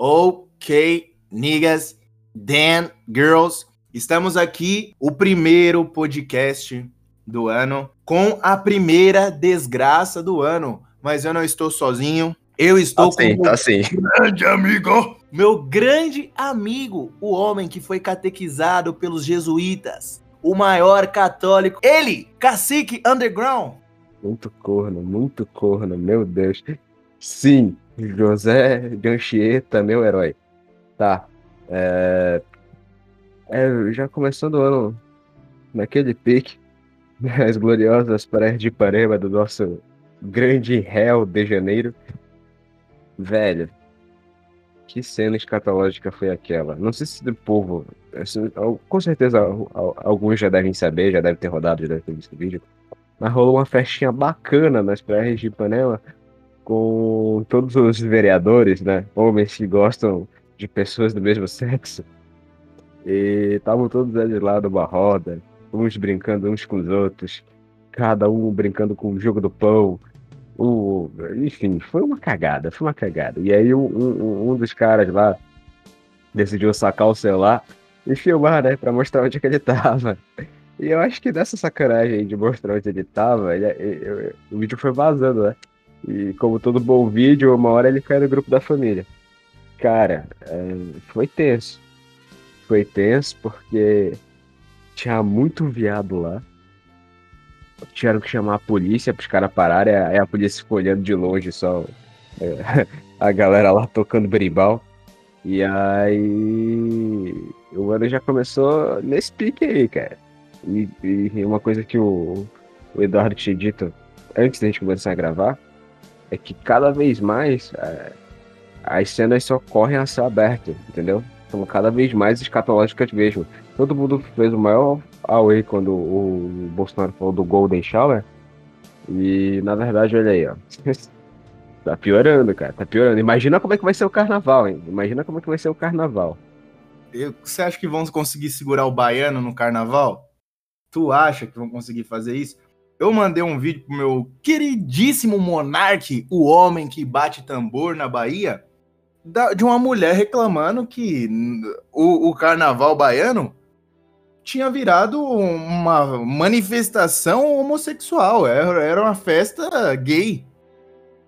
Ok, niggas, Dan, girls, estamos aqui, o primeiro podcast do ano, com a primeira desgraça do ano. Mas eu não estou sozinho, eu estou tá sim, com tá sim. grande amigo, meu grande amigo, o homem que foi catequizado pelos jesuítas, o maior católico, ele, cacique underground. Muito corno, muito corno, meu Deus. Sim, José de Anchieta, meu herói. Tá. É... é, já começando o ano naquele pique, as gloriosas praias de Ipanema do nosso grande réu de janeiro. Velho, que cena escatológica foi aquela? Não sei se o povo. assim, Com certeza al- al- alguns já devem saber, já devem ter rodado, já devem ter visto o vídeo. Mas rolou uma festinha bacana nas praias de Ipanema com todos os vereadores, né? Homens que gostam de pessoas do mesmo sexo. E estavam todos eles lá numa roda, uns brincando uns com os outros, cada um brincando com o jogo do pão. O, enfim, foi uma cagada, foi uma cagada. E aí um, um, um dos caras lá decidiu sacar o celular e filmar, né, pra mostrar onde é que ele tava. E eu acho que dessa sacanagem de mostrar onde ele tava, ele- ele- ele- o vídeo foi vazando, né? E como todo bom vídeo, uma hora ele cai no grupo da família. Cara, é, foi tenso. Foi tenso porque tinha muito viado lá. Tiveram que chamar a polícia pros caras pararem. Aí a polícia ficou olhando de longe só é, a galera lá tocando berimbau. E aí o ano já começou nesse pique aí, cara. E, e uma coisa que o, o Eduardo tinha dito antes da gente começar a gravar é que cada vez mais é, as cenas só correm a céu aberto, entendeu? São cada vez mais escatológicas mesmo. Todo mundo fez o maior away quando o Bolsonaro falou do Golden Shower. E na verdade, olha aí, ó. Tá piorando, cara. Tá piorando. Imagina como é que vai ser o carnaval, hein? Imagina como é que vai ser o carnaval. Você acha que vão conseguir segurar o baiano no carnaval? Tu acha que vão conseguir fazer isso? Eu mandei um vídeo pro meu queridíssimo monarque, o homem que bate tambor na Bahia, da- de uma mulher reclamando que o, o carnaval baiano tinha virado uma manifestação homossexual. Era, era uma festa gay.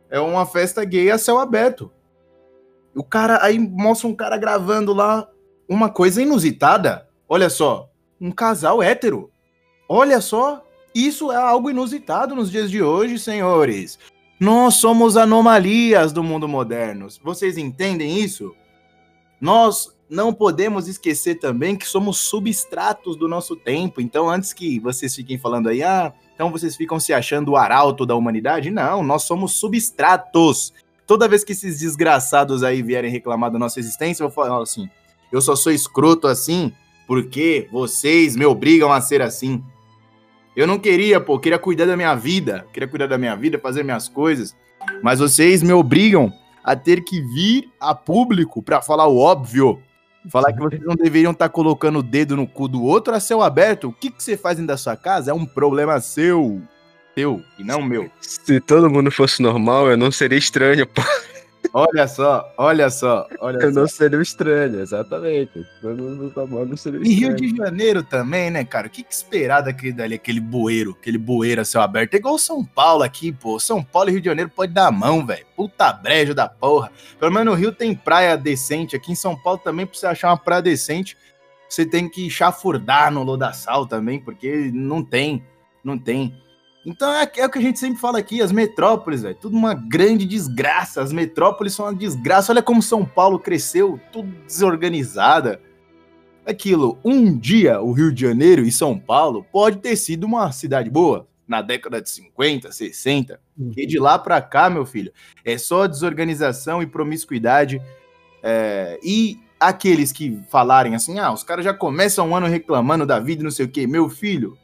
É uma festa gay a céu aberto. O cara aí mostra um cara gravando lá uma coisa inusitada. Olha só, um casal hétero. Olha só, isso é algo inusitado nos dias de hoje, senhores. Nós somos anomalias do mundo moderno. Vocês entendem isso? Nós não podemos esquecer também que somos substratos do nosso tempo. Então, antes que vocês fiquem falando aí, ah, então vocês ficam se achando o arauto da humanidade? Não, nós somos substratos. Toda vez que esses desgraçados aí vierem reclamar da nossa existência, eu falar assim: eu só sou escroto assim porque vocês me obrigam a ser assim. Eu não queria, pô, queria cuidar da minha vida, queria cuidar da minha vida, fazer minhas coisas, mas vocês me obrigam a ter que vir a público pra falar o óbvio. Falar que vocês não deveriam estar colocando o dedo no cu do outro a céu aberto. O que, que você faz dentro da sua casa é um problema seu. Seu, e não meu. Se todo mundo fosse normal, eu não seria estranho, pô. Olha só, olha só, olha Eu só. não seria o estranho, exatamente. Se todo mundo normal, eu não seria o Em Rio de Janeiro também, né, cara? O que, que esperar daquele dali, aquele bueiro, aquele bueiro a céu aberto? É igual São Paulo aqui, pô. São Paulo e Rio de Janeiro pode dar a mão, velho. Puta brejo da porra. Pelo menos no Rio tem praia decente. Aqui em São Paulo também, pra você achar uma praia decente, você tem que chafurdar no lodaçal também, porque não tem, não tem. Então é, é o que a gente sempre fala aqui, as metrópoles, velho, tudo uma grande desgraça. As metrópoles são uma desgraça. Olha como São Paulo cresceu, tudo desorganizada aquilo, um dia o Rio de Janeiro e São Paulo pode ter sido uma cidade boa, na década de 50, 60, e de lá pra cá, meu filho, é só desorganização e promiscuidade, é, e aqueles que falarem assim, ah, os caras já começam um ano reclamando da vida e não sei o quê, meu filho,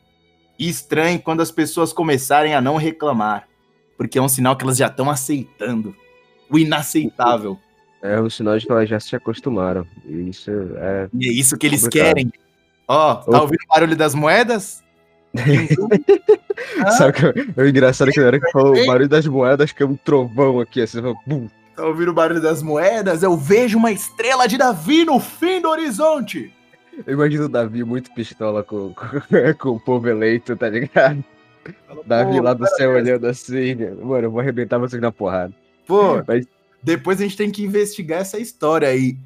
estranho quando as pessoas começarem a não reclamar, porque é um sinal que elas já estão aceitando o inaceitável. É um sinal de que elas já se acostumaram. E Isso é. E é isso que eles Complicado. querem. Ó, tá Opa. ouvindo o barulho das moedas? Ah, Sabe que o engraçado é que na hora que falou o barulho das moedas, que é um trovão aqui, assim, bum. Tá ouvindo o barulho das moedas? Eu vejo uma estrela de Davi no fim do horizonte. Eu imagino o Davi muito pistola com, com, com o povo eleito, tá ligado? Fala, Davi lá do céu olhando assim, mano, eu vou arrebentar vocês na porrada. Pô, Mas depois a gente tem que investigar essa história aí.